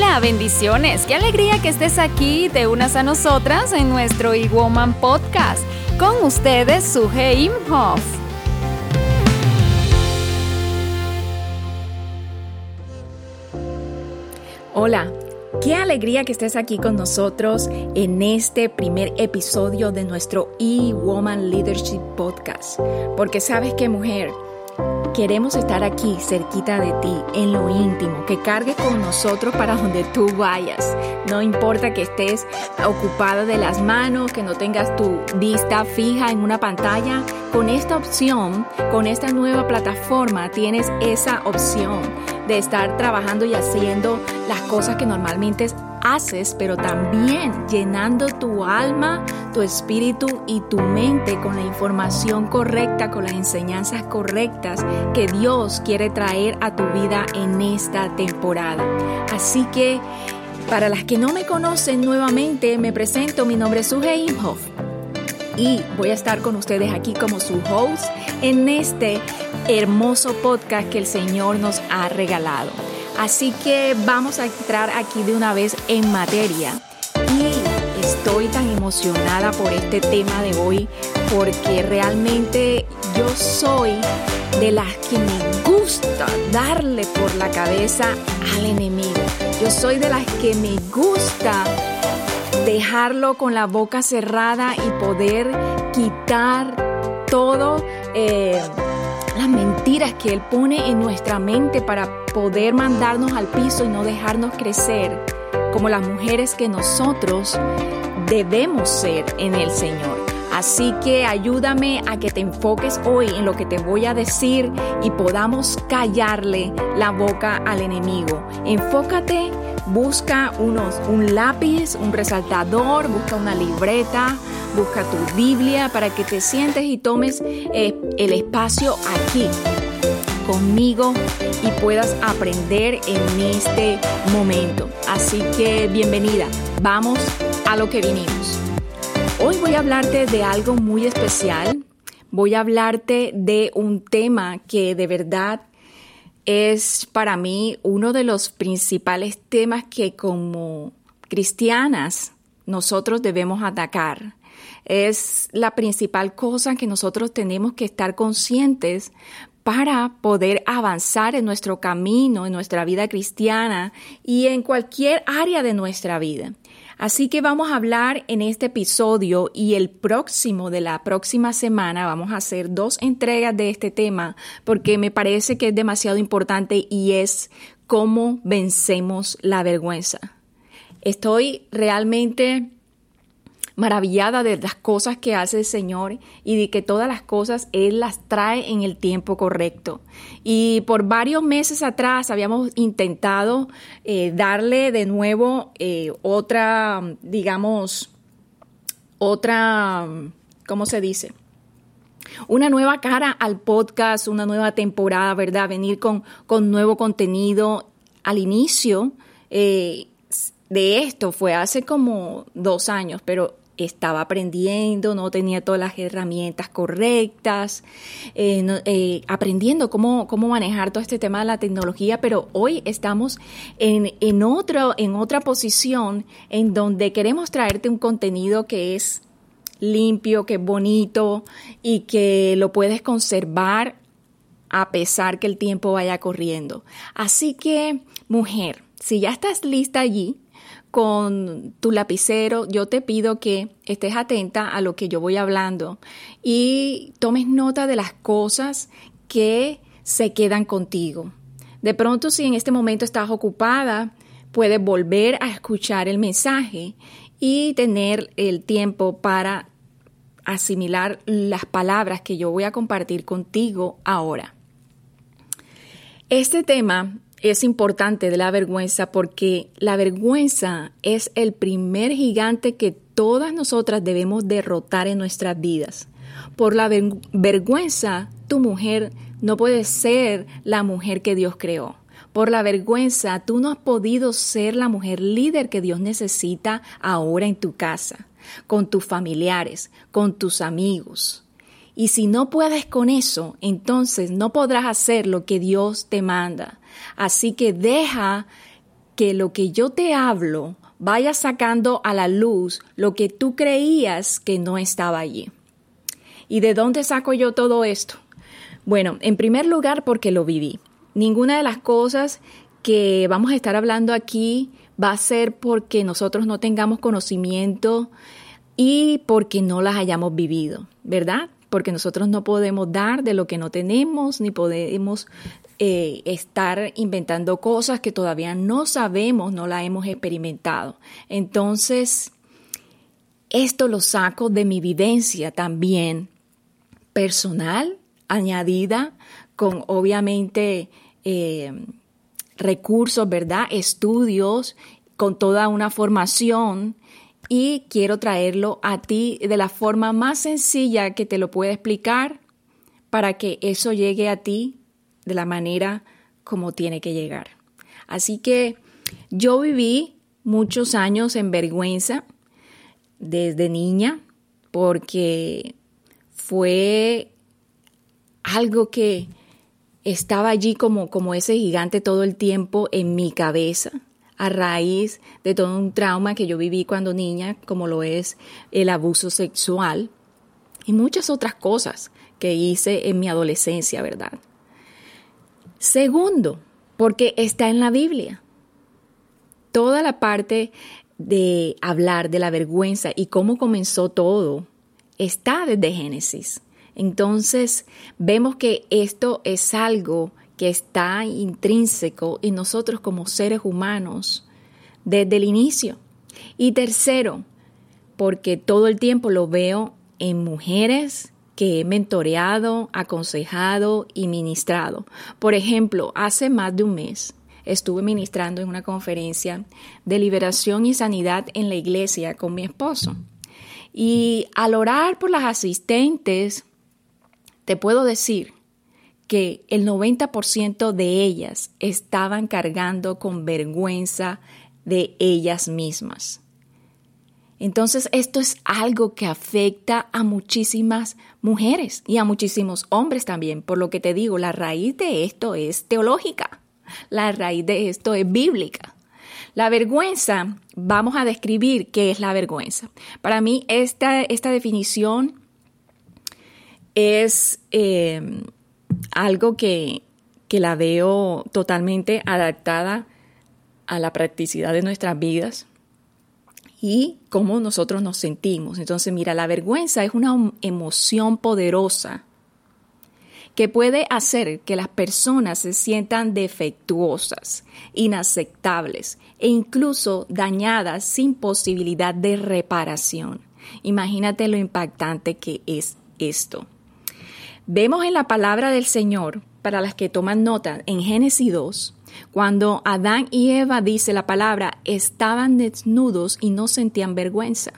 Hola, bendiciones. Qué alegría que estés aquí, te unas a nosotras en nuestro E-Woman Podcast. Con ustedes, Suje Imhoff. Hola, qué alegría que estés aquí con nosotros en este primer episodio de nuestro E-Woman Leadership Podcast. Porque sabes que mujer, Queremos estar aquí cerquita de ti, en lo íntimo, que cargues con nosotros para donde tú vayas. No importa que estés ocupada de las manos, que no tengas tu vista fija en una pantalla. Con esta opción, con esta nueva plataforma, tienes esa opción de estar trabajando y haciendo las cosas que normalmente haces, pero también llenando tu alma, tu espíritu y tu mente con la información correcta, con las enseñanzas correctas que Dios quiere traer a tu vida en esta temporada. Así que, para las que no me conocen nuevamente, me presento, mi nombre es Suje Imhoff y voy a estar con ustedes aquí como su host en este hermoso podcast que el Señor nos ha regalado. Así que vamos a entrar aquí de una vez en materia. Y estoy tan emocionada por este tema de hoy porque realmente yo soy de las que me gusta darle por la cabeza al enemigo. Yo soy de las que me gusta dejarlo con la boca cerrada y poder quitar todo. Eh, las mentiras que Él pone en nuestra mente para poder mandarnos al piso y no dejarnos crecer como las mujeres que nosotros debemos ser en el Señor. Así que ayúdame a que te enfoques hoy en lo que te voy a decir y podamos callarle la boca al enemigo. Enfócate, busca unos, un lápiz, un resaltador, busca una libreta, busca tu Biblia para que te sientes y tomes eh, el espacio aquí conmigo y puedas aprender en este momento. Así que bienvenida, vamos a lo que vinimos. Hoy voy a hablarte de algo muy especial. Voy a hablarte de un tema que de verdad es para mí uno de los principales temas que como cristianas nosotros debemos atacar. Es la principal cosa que nosotros tenemos que estar conscientes para poder avanzar en nuestro camino, en nuestra vida cristiana y en cualquier área de nuestra vida. Así que vamos a hablar en este episodio y el próximo de la próxima semana vamos a hacer dos entregas de este tema porque me parece que es demasiado importante y es cómo vencemos la vergüenza. Estoy realmente maravillada de las cosas que hace el Señor y de que todas las cosas Él las trae en el tiempo correcto. Y por varios meses atrás habíamos intentado eh, darle de nuevo eh, otra, digamos, otra, ¿cómo se dice? Una nueva cara al podcast, una nueva temporada, ¿verdad? Venir con, con nuevo contenido. Al inicio eh, de esto fue hace como dos años, pero estaba aprendiendo, no tenía todas las herramientas correctas, eh, eh, aprendiendo cómo, cómo manejar todo este tema de la tecnología, pero hoy estamos en, en, en otra posición en donde queremos traerte un contenido que es limpio, que es bonito y que lo puedes conservar a pesar que el tiempo vaya corriendo. Así que, mujer, si ya estás lista allí, con tu lapicero, yo te pido que estés atenta a lo que yo voy hablando y tomes nota de las cosas que se quedan contigo. De pronto, si en este momento estás ocupada, puedes volver a escuchar el mensaje y tener el tiempo para asimilar las palabras que yo voy a compartir contigo ahora. Este tema es importante de la vergüenza porque la vergüenza es el primer gigante que todas nosotras debemos derrotar en nuestras vidas. Por la vergüenza, tu mujer no puede ser la mujer que Dios creó. Por la vergüenza, tú no has podido ser la mujer líder que Dios necesita ahora en tu casa, con tus familiares, con tus amigos. Y si no puedes con eso, entonces no podrás hacer lo que Dios te manda. Así que deja que lo que yo te hablo vaya sacando a la luz lo que tú creías que no estaba allí. ¿Y de dónde saco yo todo esto? Bueno, en primer lugar porque lo viví. Ninguna de las cosas que vamos a estar hablando aquí va a ser porque nosotros no tengamos conocimiento y porque no las hayamos vivido, ¿verdad? Porque nosotros no podemos dar de lo que no tenemos, ni podemos eh, estar inventando cosas que todavía no sabemos, no las hemos experimentado. Entonces, esto lo saco de mi vivencia también personal, añadida con obviamente eh, recursos, ¿verdad? Estudios, con toda una formación y quiero traerlo a ti de la forma más sencilla que te lo pueda explicar para que eso llegue a ti de la manera como tiene que llegar. Así que yo viví muchos años en vergüenza desde niña porque fue algo que estaba allí como, como ese gigante todo el tiempo en mi cabeza a raíz de todo un trauma que yo viví cuando niña, como lo es el abuso sexual y muchas otras cosas que hice en mi adolescencia, ¿verdad? Segundo, porque está en la Biblia. Toda la parte de hablar de la vergüenza y cómo comenzó todo está desde Génesis. Entonces, vemos que esto es algo que está intrínseco en nosotros como seres humanos desde el inicio. Y tercero, porque todo el tiempo lo veo en mujeres que he mentoreado, aconsejado y ministrado. Por ejemplo, hace más de un mes estuve ministrando en una conferencia de liberación y sanidad en la iglesia con mi esposo. Y al orar por las asistentes, te puedo decir que el 90% de ellas estaban cargando con vergüenza de ellas mismas. Entonces esto es algo que afecta a muchísimas mujeres y a muchísimos hombres también. Por lo que te digo, la raíz de esto es teológica, la raíz de esto es bíblica. La vergüenza, vamos a describir qué es la vergüenza. Para mí esta, esta definición es eh, algo que, que la veo totalmente adaptada a la practicidad de nuestras vidas y cómo nosotros nos sentimos. Entonces, mira, la vergüenza es una emoción poderosa que puede hacer que las personas se sientan defectuosas, inaceptables e incluso dañadas sin posibilidad de reparación. Imagínate lo impactante que es esto. Vemos en la palabra del Señor, para las que toman nota, en Génesis 2, cuando Adán y Eva, dice la palabra, estaban desnudos y no sentían vergüenza.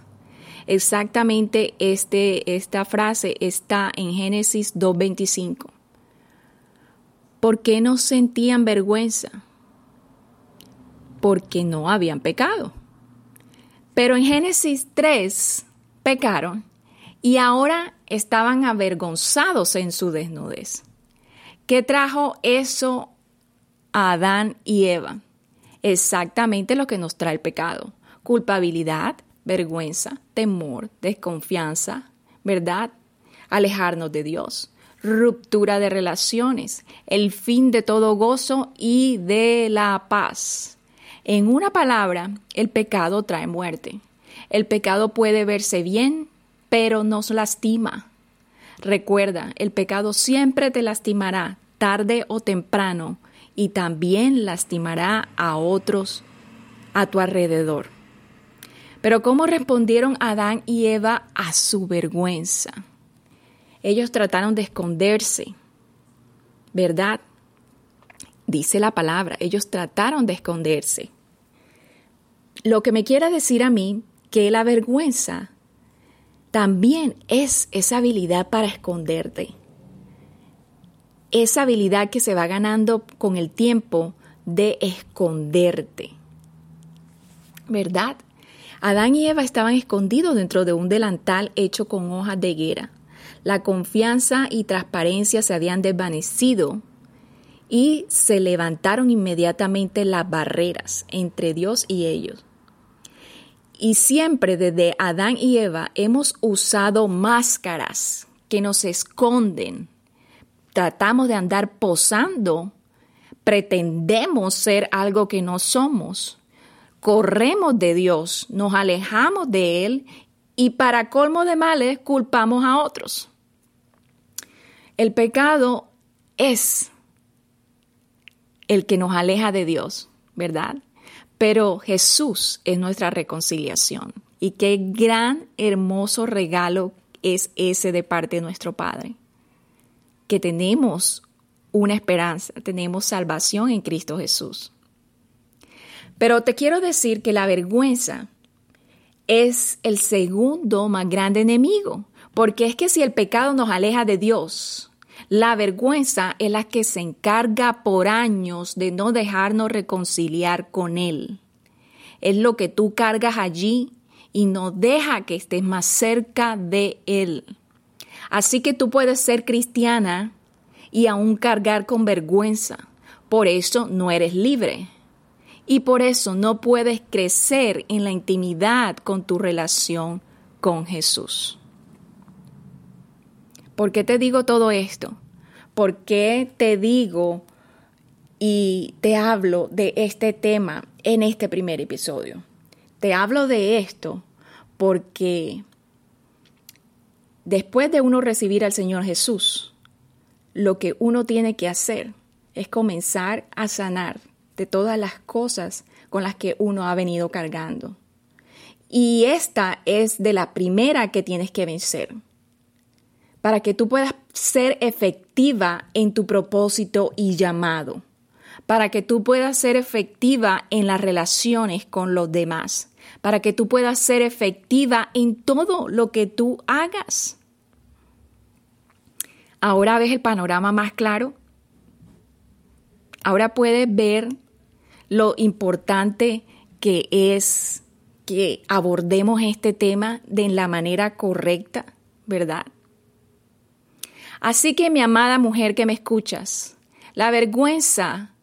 Exactamente este, esta frase está en Génesis 2.25. ¿Por qué no sentían vergüenza? Porque no habían pecado. Pero en Génesis 3 pecaron y ahora estaban avergonzados en su desnudez. ¿Qué trajo eso Adán y Eva? Exactamente lo que nos trae el pecado. Culpabilidad, vergüenza, temor, desconfianza, ¿verdad? Alejarnos de Dios, ruptura de relaciones, el fin de todo gozo y de la paz. En una palabra, el pecado trae muerte. El pecado puede verse bien pero nos lastima. Recuerda, el pecado siempre te lastimará, tarde o temprano, y también lastimará a otros a tu alrededor. Pero ¿cómo respondieron Adán y Eva a su vergüenza? Ellos trataron de esconderse, ¿verdad? Dice la palabra, ellos trataron de esconderse. Lo que me quiere decir a mí que la vergüenza también es esa habilidad para esconderte. Esa habilidad que se va ganando con el tiempo de esconderte. ¿Verdad? Adán y Eva estaban escondidos dentro de un delantal hecho con hojas de higuera. La confianza y transparencia se habían desvanecido y se levantaron inmediatamente las barreras entre Dios y ellos. Y siempre desde Adán y Eva hemos usado máscaras que nos esconden. Tratamos de andar posando, pretendemos ser algo que no somos corremos de Dios, nos alejamos de Él y para colmo de males culpamos a otros. El pecado es el que nos aleja de Dios, ¿verdad? Pero Jesús es nuestra reconciliación. Y qué gran, hermoso regalo es ese de parte de nuestro Padre. Que tenemos una esperanza, tenemos salvación en Cristo Jesús. Pero te quiero decir que la vergüenza es el segundo más grande enemigo, porque es que si el pecado nos aleja de Dios, la vergüenza es la que se encarga por años de no dejarnos reconciliar con Él. Es lo que tú cargas allí y no deja que estés más cerca de Él. Así que tú puedes ser cristiana y aún cargar con vergüenza. Por eso no eres libre y por eso no puedes crecer en la intimidad con tu relación con Jesús. ¿Por qué te digo todo esto? ¿Por qué te digo y te hablo de este tema en este primer episodio? Te hablo de esto porque después de uno recibir al Señor Jesús, lo que uno tiene que hacer es comenzar a sanar de todas las cosas con las que uno ha venido cargando. Y esta es de la primera que tienes que vencer para que tú puedas ser efectiva en tu propósito y llamado, para que tú puedas ser efectiva en las relaciones con los demás, para que tú puedas ser efectiva en todo lo que tú hagas. Ahora ves el panorama más claro. Ahora puedes ver lo importante que es que abordemos este tema de la manera correcta, ¿verdad? Así que mi amada mujer que me escuchas, la vergüenza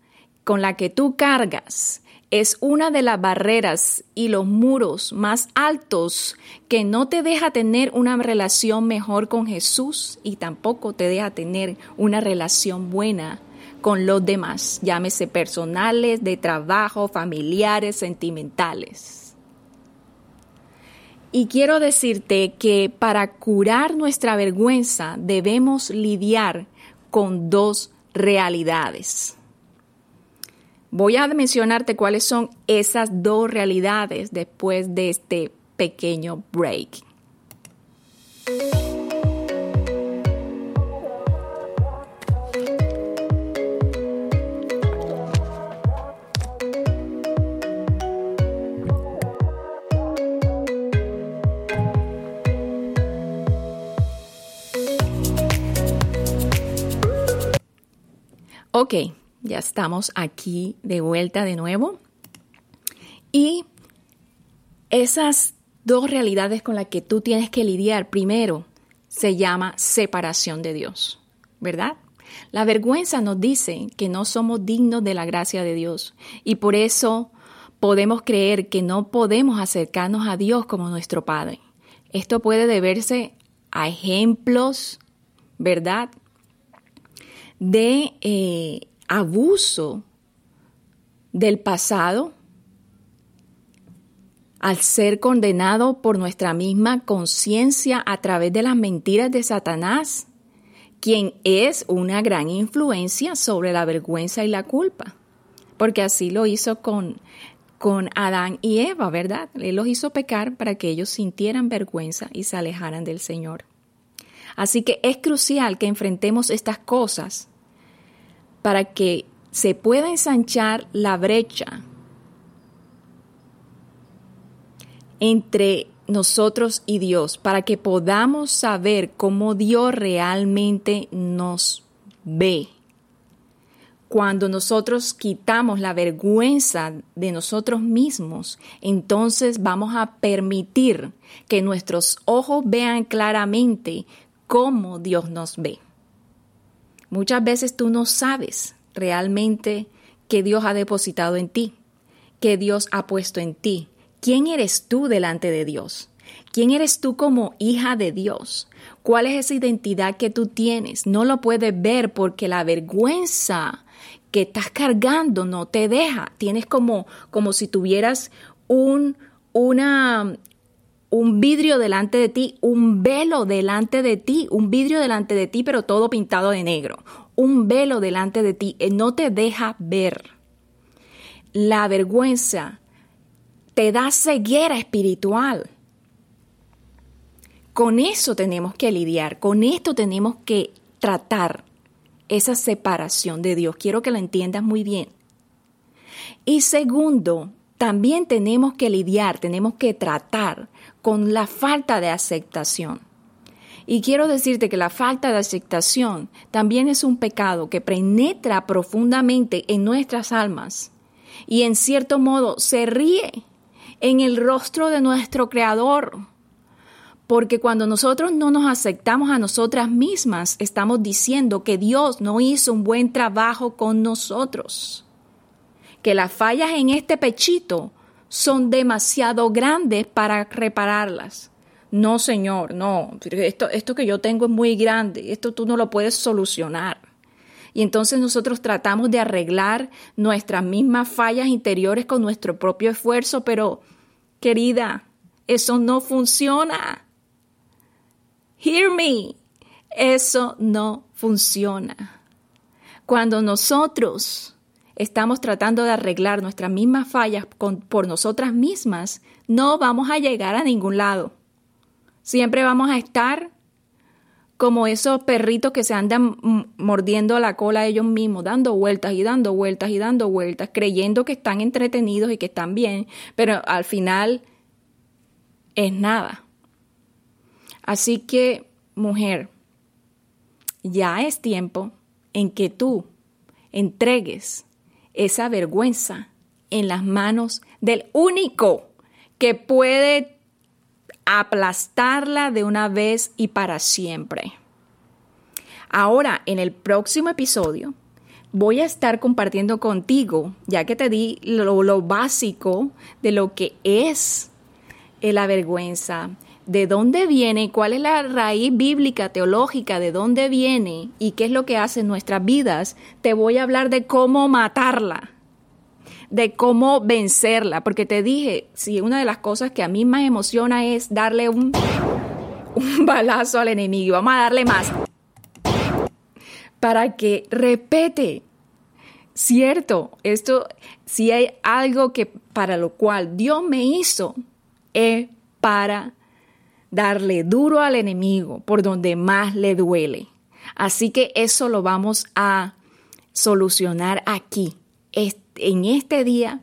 con la que tú cargas es una de las barreras y los muros más altos que no te deja tener una relación mejor con Jesús y tampoco te deja tener una relación buena con los demás, llámese personales, de trabajo, familiares, sentimentales. Y quiero decirte que para curar nuestra vergüenza debemos lidiar con dos realidades. Voy a mencionarte cuáles son esas dos realidades después de este pequeño break. Ya estamos aquí de vuelta de nuevo. Y esas dos realidades con las que tú tienes que lidiar, primero, se llama separación de Dios, ¿verdad? La vergüenza nos dice que no somos dignos de la gracia de Dios y por eso podemos creer que no podemos acercarnos a Dios como nuestro Padre. Esto puede deberse a ejemplos, ¿verdad? de eh, abuso del pasado al ser condenado por nuestra misma conciencia a través de las mentiras de Satanás, quien es una gran influencia sobre la vergüenza y la culpa, porque así lo hizo con, con Adán y Eva, ¿verdad? Él los hizo pecar para que ellos sintieran vergüenza y se alejaran del Señor. Así que es crucial que enfrentemos estas cosas para que se pueda ensanchar la brecha entre nosotros y Dios, para que podamos saber cómo Dios realmente nos ve. Cuando nosotros quitamos la vergüenza de nosotros mismos, entonces vamos a permitir que nuestros ojos vean claramente cómo Dios nos ve. Muchas veces tú no sabes realmente que Dios ha depositado en ti, que Dios ha puesto en ti. ¿Quién eres tú delante de Dios? ¿Quién eres tú como hija de Dios? ¿Cuál es esa identidad que tú tienes? No lo puedes ver porque la vergüenza que estás cargando no te deja. Tienes como, como si tuvieras un, una, un vidrio delante de ti, un velo delante de ti, un vidrio delante de ti, pero todo pintado de negro. Un velo delante de ti, eh, no te deja ver. La vergüenza te da ceguera espiritual. Con eso tenemos que lidiar, con esto tenemos que tratar esa separación de Dios. Quiero que lo entiendas muy bien. Y segundo, también tenemos que lidiar, tenemos que tratar con la falta de aceptación. Y quiero decirte que la falta de aceptación también es un pecado que penetra profundamente en nuestras almas y en cierto modo se ríe en el rostro de nuestro Creador porque cuando nosotros no nos aceptamos a nosotras mismas, estamos diciendo que Dios no hizo un buen trabajo con nosotros. Que las fallas en este pechito son demasiado grandes para repararlas. No, Señor, no. Esto, esto que yo tengo es muy grande. Esto tú no lo puedes solucionar. Y entonces nosotros tratamos de arreglar nuestras mismas fallas interiores con nuestro propio esfuerzo, pero, querida, eso no funciona. Hear me. Eso no funciona. Cuando nosotros estamos tratando de arreglar nuestras mismas fallas por nosotras mismas, no vamos a llegar a ningún lado. Siempre vamos a estar como esos perritos que se andan mordiendo la cola ellos mismos, dando vueltas y dando vueltas y dando vueltas, creyendo que están entretenidos y que están bien, pero al final es nada. Así que, mujer, ya es tiempo en que tú entregues esa vergüenza en las manos del único que puede aplastarla de una vez y para siempre. Ahora, en el próximo episodio, voy a estar compartiendo contigo, ya que te di lo, básico de lo que es la vergüenza, de dónde viene, cuál es la raíz bíblica, teológica, de dónde viene y qué es lo que hace en nuestras vidas, te voy a hablar de cómo matarla, de cómo vencerla, porque te dije, si una de las cosas que a mí más emociona es darle un, un balazo al enemigo, vamos a darle más, para que repete. Cierto, esto, si hay algo que para lo cual Dios me hizo, es para darle duro al enemigo por donde más le duele. Así que eso lo vamos a solucionar aquí, en este día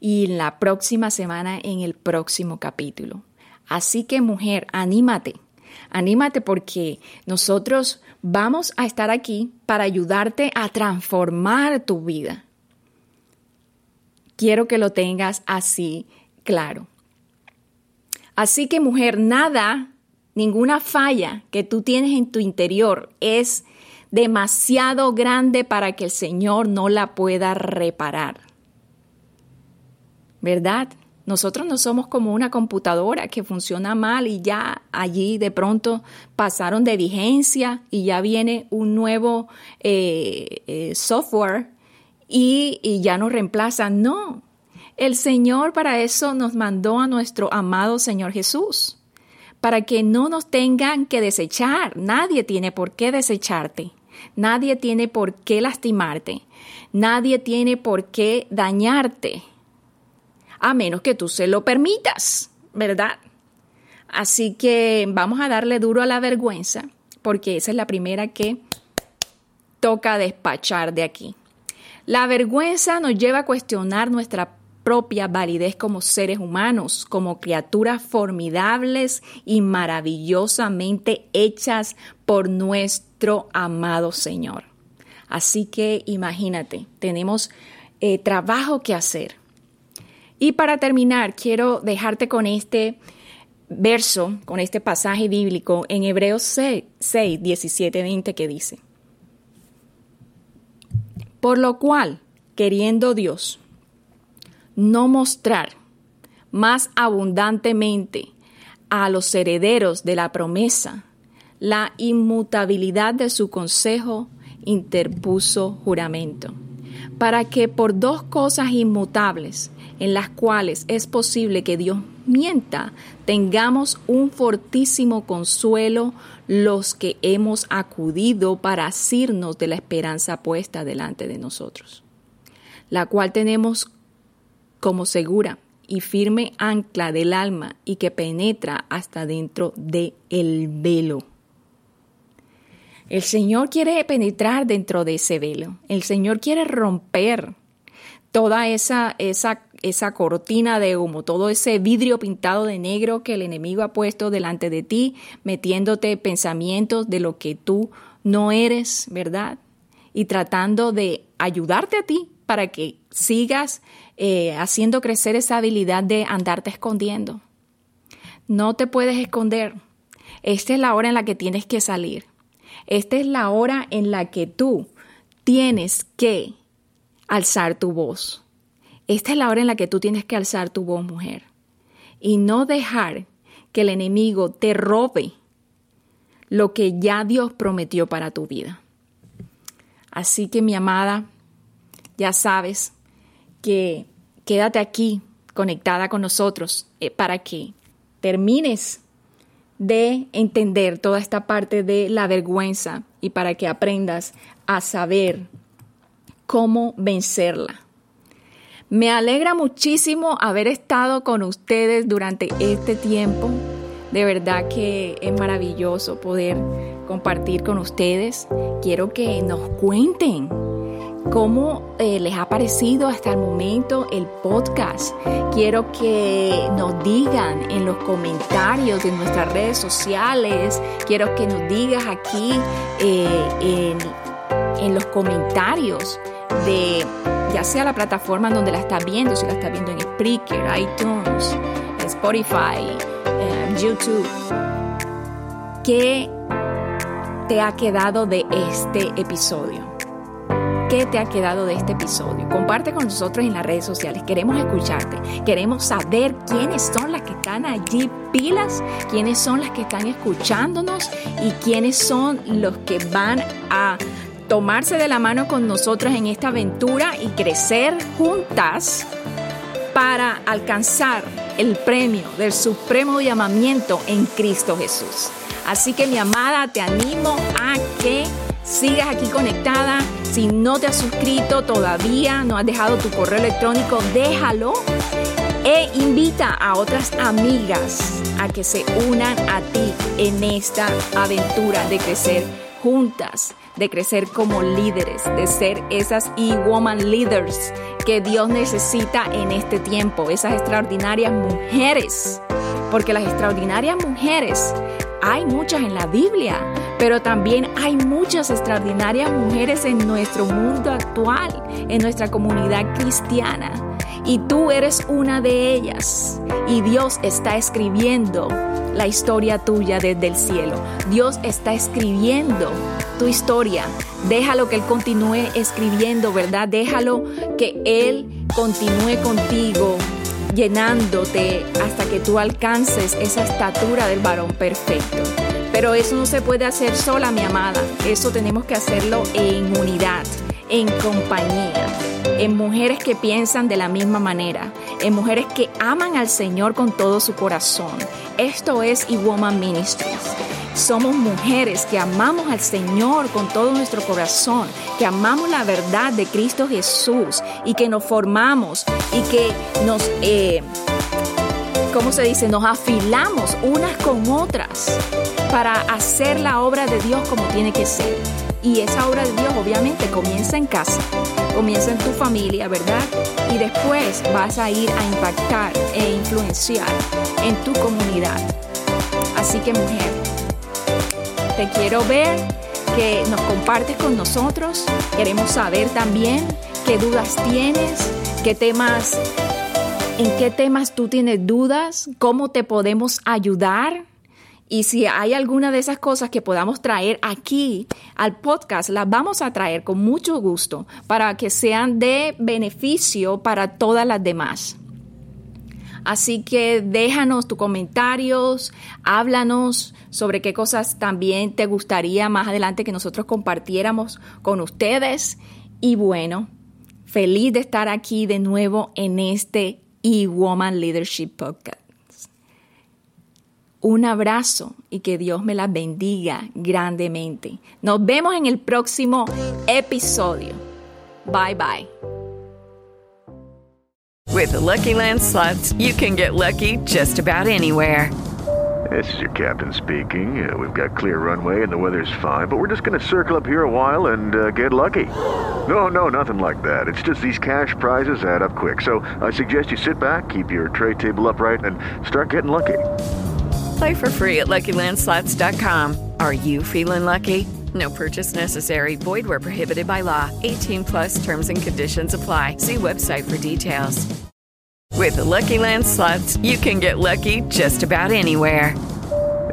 y en la próxima semana en el próximo capítulo. Así que mujer, anímate, anímate porque nosotros vamos a estar aquí para ayudarte a transformar tu vida. Quiero que lo tengas así claro. Así que mujer, nada, ninguna falla que tú tienes en tu interior es demasiado grande para que el Señor no la pueda reparar. ¿Verdad? Nosotros no somos como una computadora que funciona mal y ya allí de pronto pasaron de vigencia y ya viene un nuevo eh, eh, software y, y ya nos reemplaza. No, el Señor para eso nos mandó a nuestro amado Señor Jesús, para que no nos tengan que desechar. Nadie tiene por qué desecharte. Nadie tiene por qué lastimarte. Nadie tiene por qué dañarte. a menos que tú se lo permitas, ¿verdad? Así que vamos a darle duro a la vergüenza, porque esa es la primera que toca despachar de aquí. La vergüenza nos lleva a cuestionar nuestra propia validez como seres humanos, como criaturas formidables y maravillosamente hechas por nuestro amado Señor. Así que imagínate, tenemos eh, trabajo que hacer. Y para terminar, quiero dejarte con este verso, con este pasaje bíblico en Hebreos 6, 6 17, 20 que dice, por lo cual, queriendo Dios no mostrar más abundantemente a los herederos de la promesa la inmutabilidad de su consejo, interpuso juramento, para que por dos cosas inmutables, en las cuales es posible que Dios mienta, tengamos un fortísimo consuelo los que hemos acudido para asirnos de la esperanza puesta delante de nosotros, la cual tenemos como segura y firme ancla del alma y que penetra hasta dentro del el velo. El Señor quiere penetrar dentro de ese velo. El Señor quiere romper toda esa, esa, esa cortina de humo, todo ese vidrio pintado de negro que el enemigo ha puesto delante de ti, metiéndote pensamientos de lo que tú no eres, ¿verdad? Y tratando de ayudarte a ti para que sigas eh, haciendo crecer esa habilidad de andarte escondiendo. No te puedes esconder. Esta es la hora en la que tienes que salir. Esta es la hora en la que tú tienes que alzar tu voz. Esta es la hora en la que tú tienes que alzar tu voz, mujer. Y no dejar que el enemigo te robe lo que ya Dios prometió para tu vida. Así que mi amada, ya sabes, que quédate aquí conectada con nosotros eh, para que termines de entender toda esta parte de la vergüenza y para que aprendas a saber cómo vencerla. Me alegra muchísimo haber estado con ustedes durante este tiempo. De verdad que es maravilloso poder compartir con ustedes. Quiero que nos cuenten cómo eh, les ha parecido hasta el momento el podcast. Quiero que nos digan en los comentarios de nuestras redes sociales, quiero que nos digas aquí eh, en, en, los comentarios de ya sea la plataforma donde la estás viendo, si la estás viendo en Spreaker, iTunes, Spotify, YouTube. ¿Qué te ha quedado de este episodio? ¿Qué te ha quedado de este episodio? Comparte con nosotros en las redes sociales. Queremos escucharte. Queremos saber quiénes son las que están allí pilas, quiénes son las que están escuchándonos y quiénes son los que van a tomarse de la mano con nosotros en esta aventura y crecer juntas para alcanzar el premio del supremo llamamiento en Cristo Jesús. Así que mi amada, te animo a que sigas aquí conectada. Si no te has suscrito todavía, no has dejado tu correo electrónico, déjalo. E invita a otras amigas a que se unan a ti en esta aventura de crecer juntas, de crecer como líderes, de ser esas e-woman leaders que Dios necesita en este tiempo, esas extraordinarias mujeres. Porque las extraordinarias mujeres hay muchas en la Biblia, pero también hay muchas extraordinarias mujeres en nuestro mundo actual, en nuestra comunidad cristiana. Y tú eres una de ellas. Y Dios está escribiendo la historia tuya desde el cielo. Dios está escribiendo tu historia. Déjalo que Él continúe escribiendo, ¿verdad? Déjalo que Él continúe contigo llenándote hasta que tú alcances esa estatura del varón perfecto. Pero eso no se puede hacer sola, mi amada. Eso tenemos que hacerlo en unidad, en compañía, en mujeres que piensan de la misma manera, en mujeres que aman al Señor con todo su corazón. Esto es E-Woman Ministries. somos mujeres que amamos al Señor con todo nuestro corazón, que amamos la verdad de Cristo Jesús y que nos formamos y que nos, eh, ¿cómo se dice? Nos afilamos unas con otras para hacer la obra de Dios como tiene que ser. Y esa obra de Dios obviamente comienza en casa, comienza en tu familia, ¿verdad? Y después vas a ir a impactar e influenciar en tu comunidad. Así que mujer, te quiero ver, que nos compartes con nosotros. Queremos saber también qué dudas tienes, qué temas, en qué temas tú tienes dudas, cómo te podemos ayudar. Y si hay alguna de esas cosas que podamos traer aquí al podcast, las vamos a traer con mucho gusto para que sean de beneficio para todas las demás. Así que déjanos tus comentarios, háblanos sobre qué cosas también te gustaría más adelante que nosotros compartiéramos con ustedes. Y bueno, feliz de estar aquí de nuevo en este E-Woman Leadership Podcast. Un abrazo y que Dios me las bendiga grandemente. Nos vemos en el próximo episodio. Bye bye. With the Lucky Land slots, you can get lucky just about anywhere. This is your captain speaking. Uh, we've got clear runway and the weather's fine, but we're just going to circle up here a while and uh, get lucky. No, no, nothing like that. It's just these cash prizes add up quick. So I suggest you sit back, keep your tray table upright, and start getting lucky. Play for free at LuckyLandSlots.com. Are you feeling lucky? No purchase necessary. Void where prohibited by law. 18 plus terms and conditions apply. See website for details. With Lucky Land slots, you can get lucky just about anywhere.